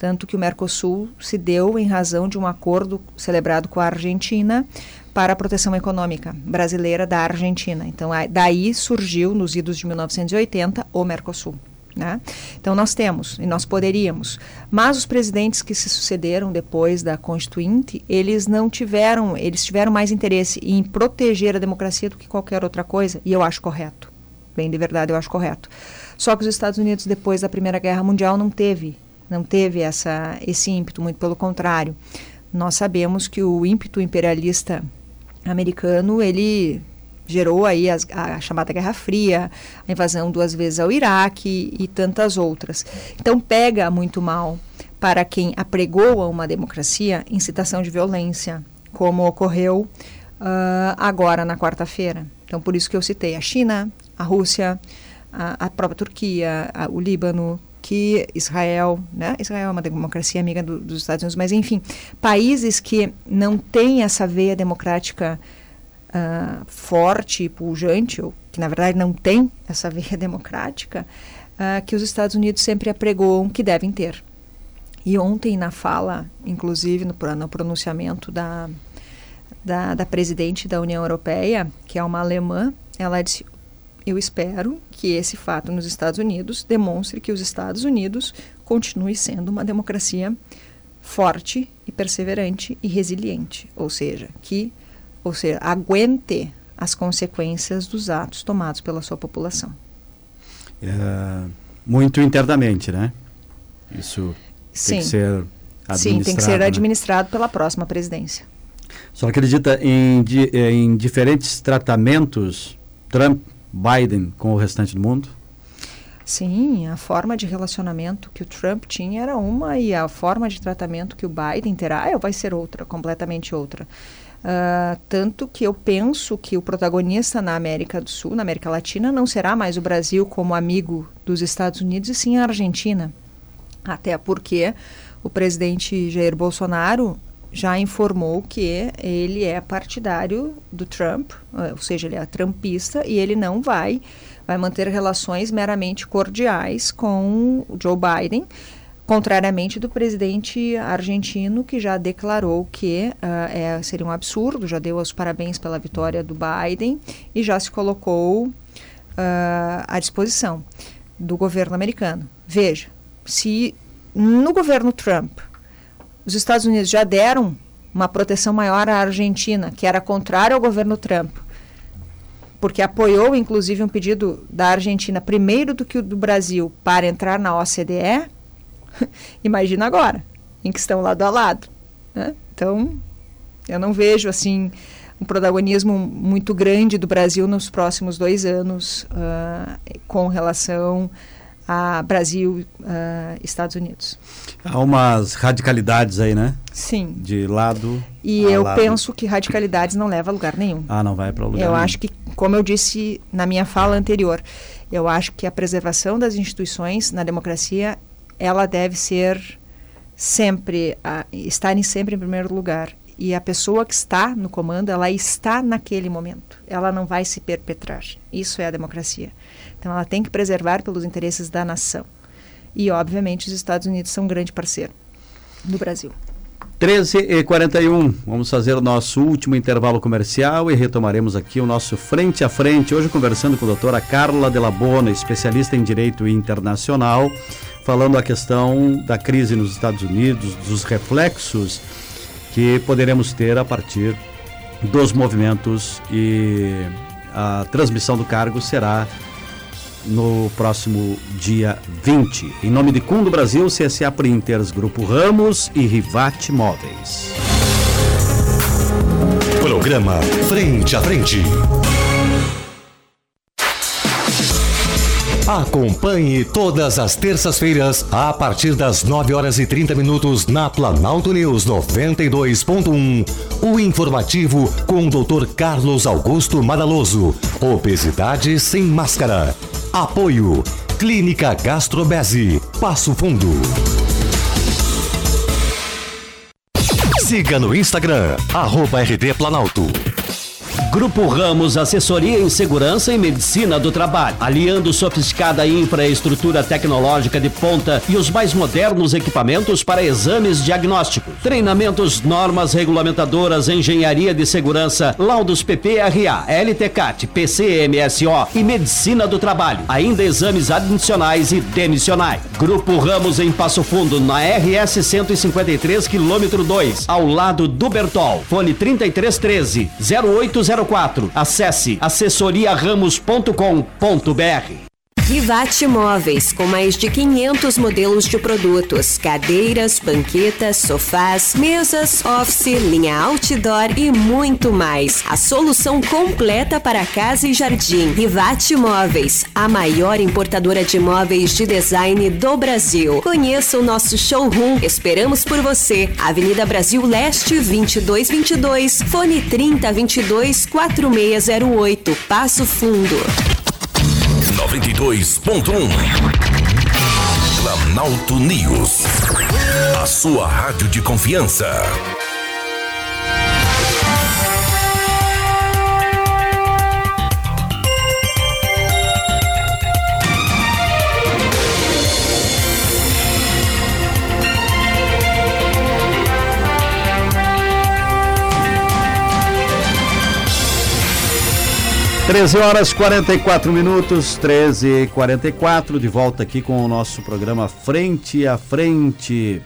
Tanto que o Mercosul se deu em razão de um acordo celebrado com a Argentina para a proteção econômica brasileira da Argentina. Então, daí surgiu, nos idos de 1980, o Mercosul. Né? Então, nós temos e nós poderíamos. Mas os presidentes que se sucederam depois da Constituinte, eles não tiveram, eles tiveram mais interesse em proteger a democracia do que qualquer outra coisa, e eu acho correto. Bem, de verdade, eu acho correto. Só que os Estados Unidos, depois da Primeira Guerra Mundial, não teve, não teve essa, esse ímpeto, muito pelo contrário. Nós sabemos que o ímpeto imperialista americano, ele gerou aí as, a chamada Guerra Fria, a invasão duas vezes ao Iraque e tantas outras. Então pega muito mal para quem apregoa uma democracia incitação de violência, como ocorreu uh, agora na quarta-feira. Então por isso que eu citei a China, a Rússia, a, a própria Turquia, a, o Líbano, que Israel, né? Israel é uma democracia amiga do, dos Estados Unidos, mas enfim, países que não têm essa veia democrática uh, forte e pujante, ou que na verdade não têm essa veia democrática, uh, que os Estados Unidos sempre apregoam que devem ter. E ontem, na fala, inclusive no, no pronunciamento da, da, da presidente da União Europeia, que é uma alemã, ela disse: Eu espero que esse fato nos Estados Unidos demonstre que os Estados Unidos continue sendo uma democracia forte e perseverante e resiliente, ou seja, que ou seja, aguente as consequências dos atos tomados pela sua população. É, muito internamente, né? Isso Sim. tem que ser administrado. Sim, tem que ser né? administrado pela próxima presidência. Só acredita em, em diferentes tratamentos Trump, Biden com o restante do mundo? Sim, a forma de relacionamento que o Trump tinha era uma e a forma de tratamento que o Biden terá vai ser outra, completamente outra. Uh, tanto que eu penso que o protagonista na América do Sul, na América Latina, não será mais o Brasil como amigo dos Estados Unidos, e sim a Argentina. Até porque o presidente Jair Bolsonaro já informou que ele é partidário do Trump, uh, ou seja, ele é trumpista e ele não vai, vai manter relações meramente cordiais com o Joe Biden contrariamente do presidente argentino que já declarou que uh, é, seria um absurdo, já deu os parabéns pela vitória do Biden e já se colocou uh, à disposição do governo americano. Veja, se no governo Trump os Estados Unidos já deram uma proteção maior à Argentina, que era contrária ao governo Trump, porque apoiou inclusive um pedido da Argentina primeiro do que o do Brasil para entrar na OCDE, Imagina agora, em que estão lado a lado. Né? Então, eu não vejo assim um protagonismo muito grande do Brasil nos próximos dois anos uh, com relação a Brasil, uh, Estados Unidos. Há umas radicalidades aí, né? Sim. De lado. E eu lado. penso que radicalidades não leva a lugar nenhum. Ah, não vai para lugar Eu nenhum. acho que, como eu disse na minha fala anterior, eu acho que a preservação das instituições na democracia ela deve ser sempre, uh, estar em sempre em primeiro lugar. E a pessoa que está no comando, ela está naquele momento. Ela não vai se perpetrar. Isso é a democracia. Então, ela tem que preservar pelos interesses da nação. E, obviamente, os Estados Unidos são um grande parceiro do Brasil. 13 e 41 vamos fazer o nosso último intervalo comercial e retomaremos aqui o nosso Frente a Frente. Hoje, conversando com a doutora Carla Delabona, especialista em Direito Internacional falando a questão da crise nos Estados Unidos, dos reflexos que poderemos ter a partir dos movimentos e a transmissão do cargo será no próximo dia 20. Em nome de Cundo Brasil, CSA Printers, Grupo Ramos e Rivate Móveis. Programa Frente a Frente. Acompanhe todas as terças-feiras, a partir das 9 horas e 30 minutos, na Planalto News 92.1. O informativo com o Dr. Carlos Augusto Madaloso. Obesidade sem máscara. Apoio. Clínica Gastrobese. Passo Fundo. Siga no Instagram, arroba RD Planalto. Grupo Ramos Assessoria em Segurança e Medicina do Trabalho, aliando sofisticada infraestrutura tecnológica de ponta e os mais modernos equipamentos para exames diagnósticos, treinamentos, normas regulamentadoras, engenharia de segurança, laudos PPRA, LTCAT, PCMSO e Medicina do Trabalho, ainda exames adicionais e demissionais. Grupo Ramos em Passo Fundo, na RS 153, quilômetro 2, ao lado do Bertol. Fone 3313 0804 04. Acesse assessoriaramos.com.br. Rivate Móveis, com mais de 500 modelos de produtos, cadeiras, banquetas, sofás, mesas, office, linha outdoor e muito mais. A solução completa para casa e jardim. Rivate Móveis, a maior importadora de móveis de design do Brasil. Conheça o nosso showroom. Esperamos por você. Avenida Brasil Leste 2222, fone 3022 4608, Passo Fundo. 92.1 Planalto News. A sua rádio de confiança. 13 horas 44 minutos, 13 e 44 de volta aqui com o nosso programa Frente a Frente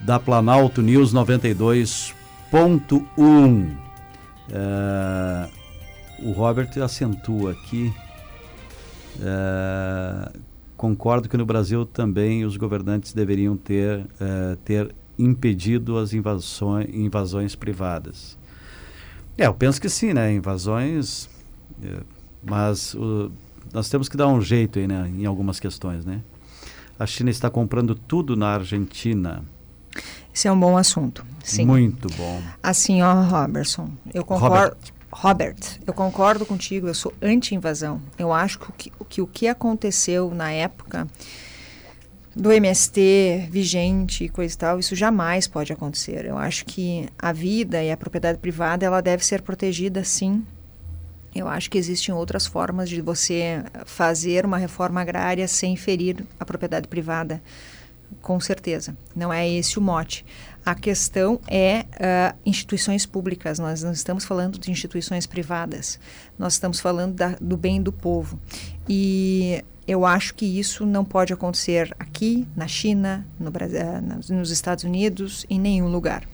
da Planalto News 92.1. É, o Robert acentua aqui. É, concordo que no Brasil também os governantes deveriam ter, é, ter impedido as invasões, invasões privadas. É, eu penso que sim, né? Invasões. É, mas o, nós temos que dar um jeito aí, né? Em algumas questões, né? A China está comprando tudo na Argentina. Esse é um bom assunto. Sim. Muito bom. Assim, ó, Robertson, eu concordo. Robert. Robert, eu concordo contigo, eu sou anti-invasão. Eu acho que, que o que aconteceu na época do MST vigente e coisa e tal, isso jamais pode acontecer. Eu acho que a vida e a propriedade privada, ela deve ser protegida sim. Eu acho que existem outras formas de você fazer uma reforma agrária sem ferir a propriedade privada, com certeza. Não é esse o mote. A questão é uh, instituições públicas. Nós não estamos falando de instituições privadas. Nós estamos falando da, do bem do povo. E eu acho que isso não pode acontecer aqui, na China, no Brasil, eh, nos Estados Unidos, em nenhum lugar.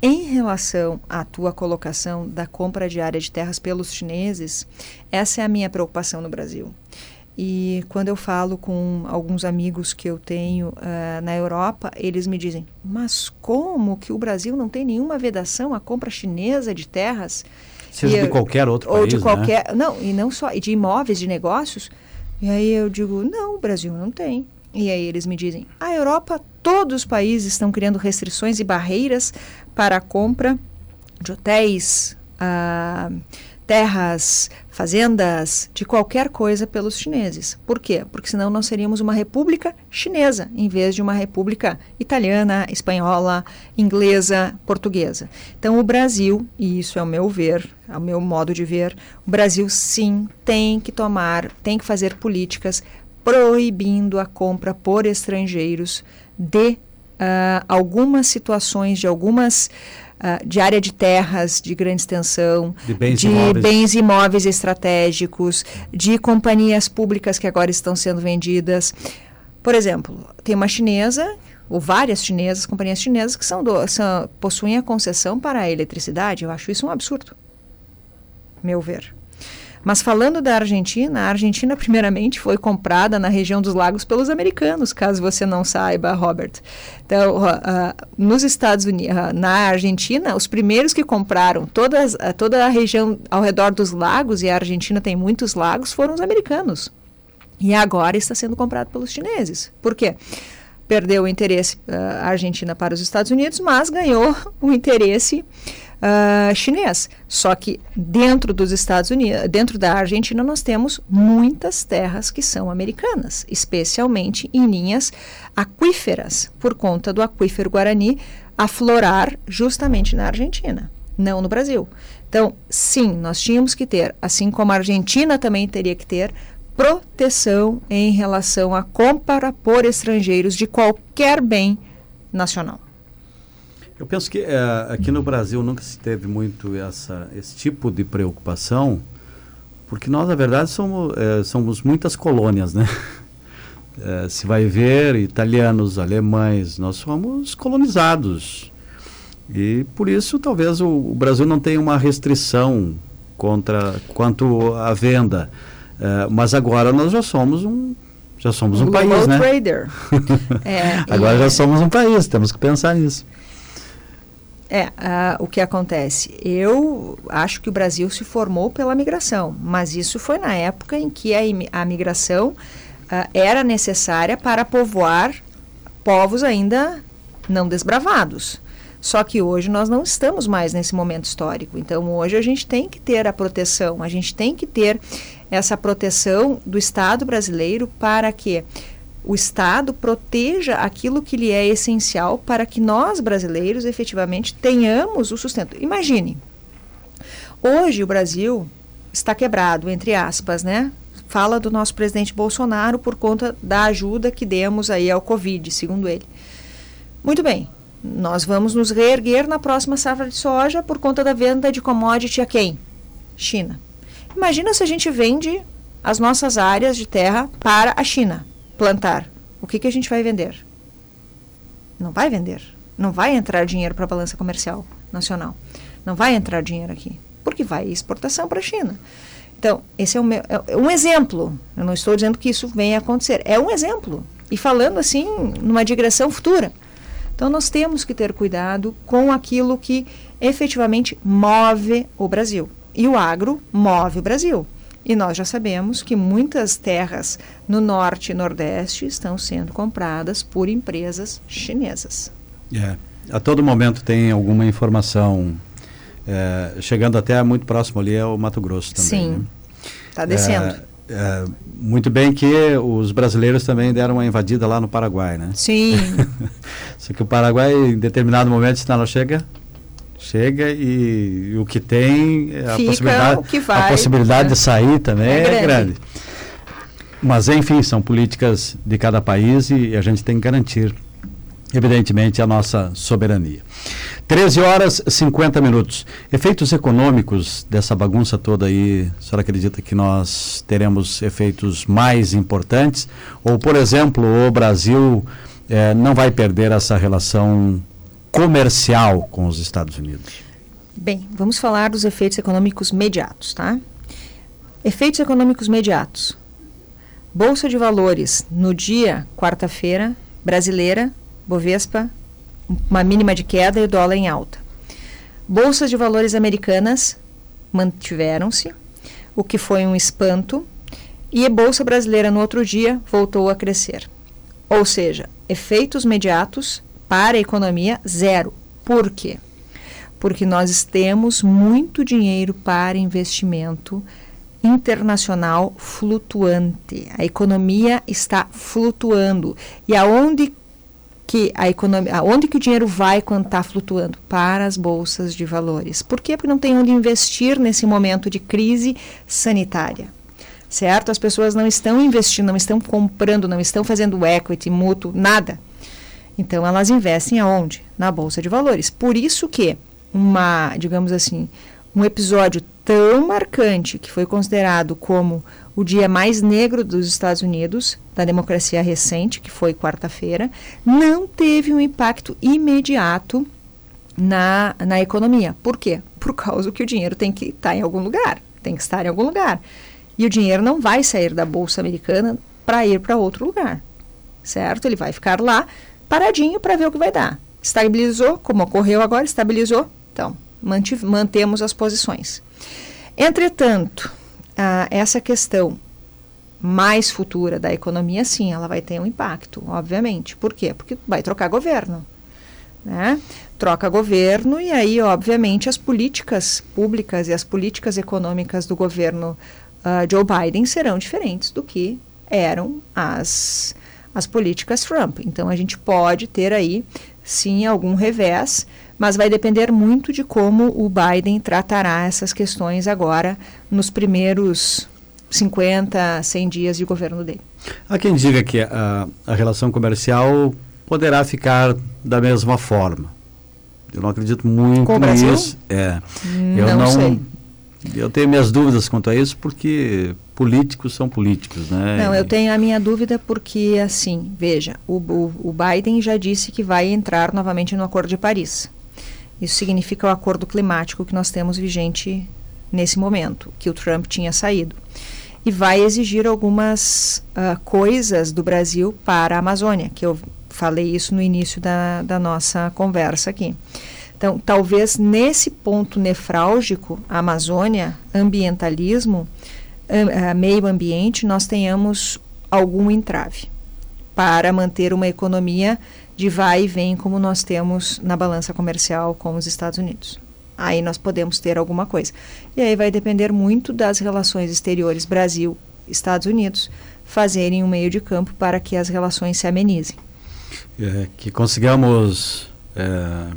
Em relação à tua colocação da compra diária de terras pelos chineses, essa é a minha preocupação no Brasil. E quando eu falo com alguns amigos que eu tenho uh, na Europa, eles me dizem: mas como que o Brasil não tem nenhuma vedação à compra chinesa de terras? Seja e, de qualquer outro ou país, de né? qualquer, né? não e não só de imóveis, de negócios. E aí eu digo, não, o Brasil não tem. E aí eles me dizem, a Europa, todos os países estão criando restrições e barreiras para a compra de hotéis, ah, terras, fazendas, de qualquer coisa pelos chineses. Por quê? Porque senão nós seríamos uma república chinesa, em vez de uma república italiana, espanhola, inglesa, portuguesa. Então o Brasil, e isso é o meu ver, é o meu modo de ver, o Brasil sim tem que tomar, tem que fazer políticas proibindo a compra por estrangeiros de uh, algumas situações, de algumas uh, de área de terras de grande extensão, de, bens, de imóveis. bens imóveis estratégicos, de companhias públicas que agora estão sendo vendidas. Por exemplo, tem uma chinesa ou várias chinesas, companhias chinesas que são, do, são possuem a concessão para a eletricidade. Eu acho isso um absurdo, meu ver. Mas falando da Argentina, a Argentina primeiramente foi comprada na região dos lagos pelos americanos, caso você não saiba, Robert. Então, uh, uh, nos Estados Unidos, uh, na Argentina, os primeiros que compraram todas, toda a região ao redor dos lagos, e a Argentina tem muitos lagos, foram os americanos. E agora está sendo comprado pelos chineses. Por quê? Perdeu o interesse a Argentina para os Estados Unidos, mas ganhou o interesse uh, chinês. Só que dentro dos Estados Unidos, dentro da Argentina, nós temos muitas terras que são americanas, especialmente em linhas aquíferas, por conta do aquífero Guarani aflorar justamente na Argentina, não no Brasil. Então, sim, nós tínhamos que ter, assim como a Argentina também teria que ter, proteção em relação à compra por estrangeiros de qualquer bem nacional. Eu penso que é, aqui no Brasil nunca se teve muito essa, esse tipo de preocupação, porque nós, na verdade, somos, é, somos muitas colônias, né? É, se vai ver italianos, alemães, nós somos colonizados. E por isso talvez o, o Brasil não tenha uma restrição contra quanto à venda. É, mas agora nós já somos um já somos um, um país, né? Trader. é, agora já somos um país, temos que pensar nisso. É, o que acontece? Eu acho que o Brasil se formou pela migração, mas isso foi na época em que a, a migração uh, era necessária para povoar povos ainda não desbravados. Só que hoje nós não estamos mais nesse momento histórico. Então hoje a gente tem que ter a proteção, a gente tem que ter essa proteção do Estado brasileiro para que o Estado proteja aquilo que lhe é essencial para que nós, brasileiros, efetivamente tenhamos o sustento. Imagine, hoje o Brasil está quebrado, entre aspas, né? Fala do nosso presidente Bolsonaro por conta da ajuda que demos aí ao Covid, segundo ele. Muito bem, nós vamos nos reerguer na próxima safra de soja por conta da venda de commodity a quem? China. Imagina se a gente vende as nossas áreas de terra para a China plantar. O que, que a gente vai vender? Não vai vender. Não vai entrar dinheiro para a balança comercial nacional. Não vai entrar dinheiro aqui. Porque vai exportação para a China. Então, esse é, meu, é um exemplo. Eu não estou dizendo que isso venha a acontecer. É um exemplo. E falando assim, numa digressão futura. Então, nós temos que ter cuidado com aquilo que efetivamente move o Brasil. E o agro move o Brasil. E nós já sabemos que muitas terras no norte e nordeste estão sendo compradas por empresas chinesas. É, a todo momento tem alguma informação é, chegando até muito próximo ali ao Mato Grosso também. Sim, está né? descendo. É, é, muito bem que os brasileiros também deram uma invadida lá no Paraguai, né? Sim. Só que o Paraguai, em determinado momento, se ela chega, chega e, e o que tem, é a possibilidade, vai, a possibilidade de sair também é, é grande. grande. Mas, enfim, são políticas de cada país e, e a gente tem que garantir, evidentemente, a nossa soberania. 13 horas e 50 minutos. Efeitos econômicos dessa bagunça toda aí, a senhora acredita que nós teremos efeitos mais importantes? Ou, por exemplo, o Brasil eh, não vai perder essa relação comercial com os Estados Unidos? Bem, vamos falar dos efeitos econômicos imediatos, tá? Efeitos econômicos imediatos. Bolsa de Valores no dia quarta-feira, brasileira, Bovespa uma mínima de queda e o dólar em alta. Bolsas de valores americanas mantiveram-se, o que foi um espanto, e a bolsa brasileira no outro dia voltou a crescer. Ou seja, efeitos imediatos para a economia zero. Por quê? Porque nós temos muito dinheiro para investimento internacional flutuante. A economia está flutuando. E aonde que a economia, onde que o dinheiro vai quando está flutuando? Para as bolsas de valores. Por quê? Porque não tem onde investir nesse momento de crise sanitária. Certo? As pessoas não estão investindo, não estão comprando, não estão fazendo equity, mútuo, nada. Então elas investem aonde? Na bolsa de valores. Por isso que uma, digamos assim, um episódio tão marcante que foi considerado como o dia mais negro dos Estados Unidos, da democracia recente, que foi quarta-feira, não teve um impacto imediato na, na economia. Por quê? Por causa que o dinheiro tem que estar em algum lugar, tem que estar em algum lugar. E o dinheiro não vai sair da bolsa americana para ir para outro lugar, certo? Ele vai ficar lá paradinho para ver o que vai dar. Estabilizou, como ocorreu agora, estabilizou, então mantemos as posições. Entretanto, ah, essa questão mais futura da economia, sim, ela vai ter um impacto, obviamente. Por quê? Porque vai trocar governo. Né? Troca governo e aí, obviamente, as políticas públicas e as políticas econômicas do governo uh, Joe Biden serão diferentes do que eram as, as políticas Trump. Então, a gente pode ter aí, sim, algum revés mas vai depender muito de como o Biden tratará essas questões agora nos primeiros 50, 100 dias de governo dele. Há quem diga que a, a relação comercial poderá ficar da mesma forma. Eu não acredito muito nisso. É. Eu não, não sei. Eu tenho minhas dúvidas quanto a isso porque políticos são políticos, né? Não, eu tenho a minha dúvida porque, assim, veja, o, o, o Biden já disse que vai entrar novamente no Acordo de Paris. Isso significa o acordo climático que nós temos vigente nesse momento, que o Trump tinha saído. E vai exigir algumas uh, coisas do Brasil para a Amazônia, que eu falei isso no início da, da nossa conversa aqui. Então, talvez nesse ponto nefrálgico, Amazônia, ambientalismo, meio ambiente, nós tenhamos algum entrave para manter uma economia de vai e vem como nós temos na balança comercial com os Estados Unidos. Aí nós podemos ter alguma coisa. E aí vai depender muito das relações exteriores Brasil-Estados Unidos fazerem um meio de campo para que as relações se amenizem. É, que consigamos é,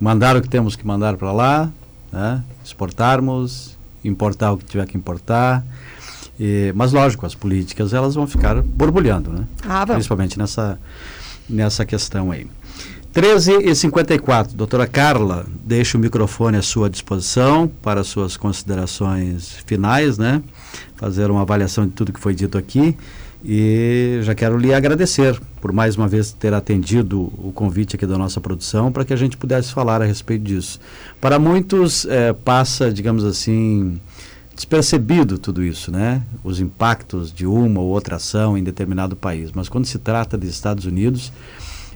mandar o que temos que mandar para lá, né? exportarmos, importar o que tiver que importar. E, mas lógico, as políticas elas vão ficar borbulhando, né? Ah, Principalmente nessa nessa questão aí. 13h54. Doutora Carla, deixa o microfone à sua disposição para suas considerações finais, né? Fazer uma avaliação de tudo que foi dito aqui. E já quero lhe agradecer por mais uma vez ter atendido o convite aqui da nossa produção para que a gente pudesse falar a respeito disso. Para muitos, é, passa, digamos assim, despercebido tudo isso, né? Os impactos de uma ou outra ação em determinado país. Mas quando se trata dos Estados Unidos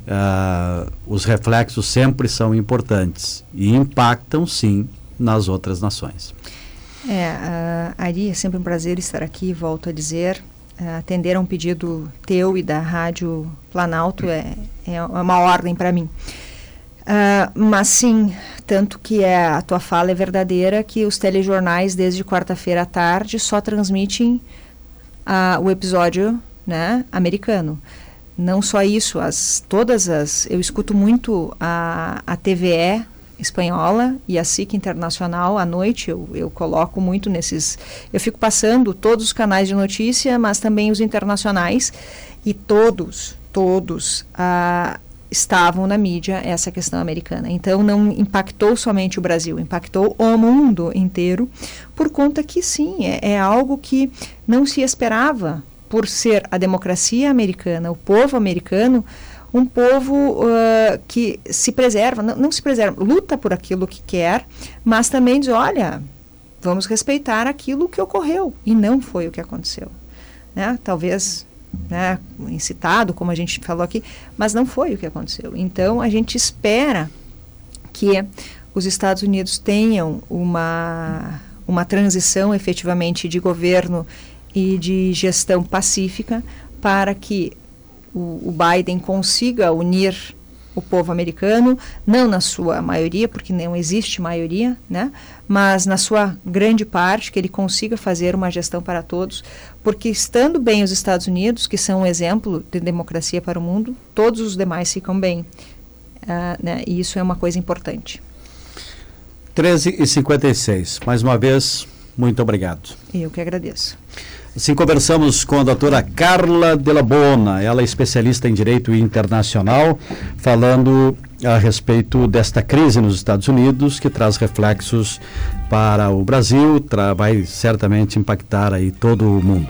uh, os reflexos sempre são importantes e impactam, sim, nas outras nações. É, uh, Ari, é sempre um prazer estar aqui, volto a dizer. Atender a um pedido teu e da Rádio Planalto é, é uma ordem para mim. Uh, mas sim, tanto que é, a tua fala é verdadeira que os telejornais, desde quarta-feira à tarde, só transmitem uh, o episódio né, americano não só isso, as todas as eu escuto muito a, a TVE espanhola e a SIC internacional à noite eu, eu coloco muito nesses eu fico passando todos os canais de notícia mas também os internacionais e todos todos ah, estavam na mídia essa questão americana. Então não impactou somente o Brasil impactou o mundo inteiro por conta que sim é, é algo que não se esperava por ser a democracia americana, o povo americano, um povo uh, que se preserva, não, não, se preserva, luta por aquilo que quer, mas também diz, olha, vamos respeitar aquilo que ocorreu e não foi o que aconteceu, né? Talvez, né, incitado, como a gente falou aqui, mas não foi o que aconteceu. Então a gente espera que os Estados Unidos tenham uma uma transição efetivamente de governo e de gestão pacífica para que o, o Biden consiga unir o povo americano, não na sua maioria, porque não existe maioria, né? mas na sua grande parte, que ele consiga fazer uma gestão para todos, porque estando bem os Estados Unidos, que são um exemplo de democracia para o mundo, todos os demais ficam bem. Uh, né? E isso é uma coisa importante. 13 e 56 Mais uma vez, muito obrigado. Eu que agradeço. Assim conversamos com a doutora Carla Della Bona, ela é especialista em direito internacional, falando a respeito desta crise nos Estados Unidos, que traz reflexos para o Brasil, vai certamente impactar aí todo o mundo.